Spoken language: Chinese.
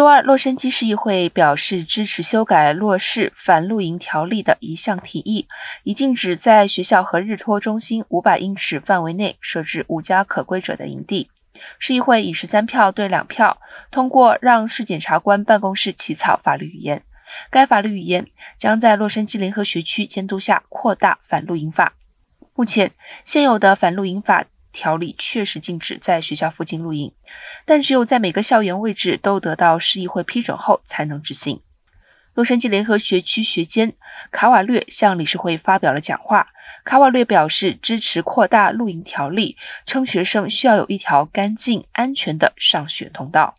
周二，洛杉矶市议会表示支持修改洛市反露营条例的一项提议，以禁止在学校和日托中心五百英尺范围内设置无家可归者的营地。市议会以十三票对两票通过，让市检察官办公室起草法律语言。该法律语言将在洛杉矶联合学区监督下扩大反露营法。目前，现有的反露营法。条例确实禁止在学校附近露营，但只有在每个校园位置都得到市议会批准后才能执行。洛杉矶联合学区学监卡瓦略向理事会发表了讲话。卡瓦略表示支持扩大露营条例，称学生需要有一条干净、安全的上学通道。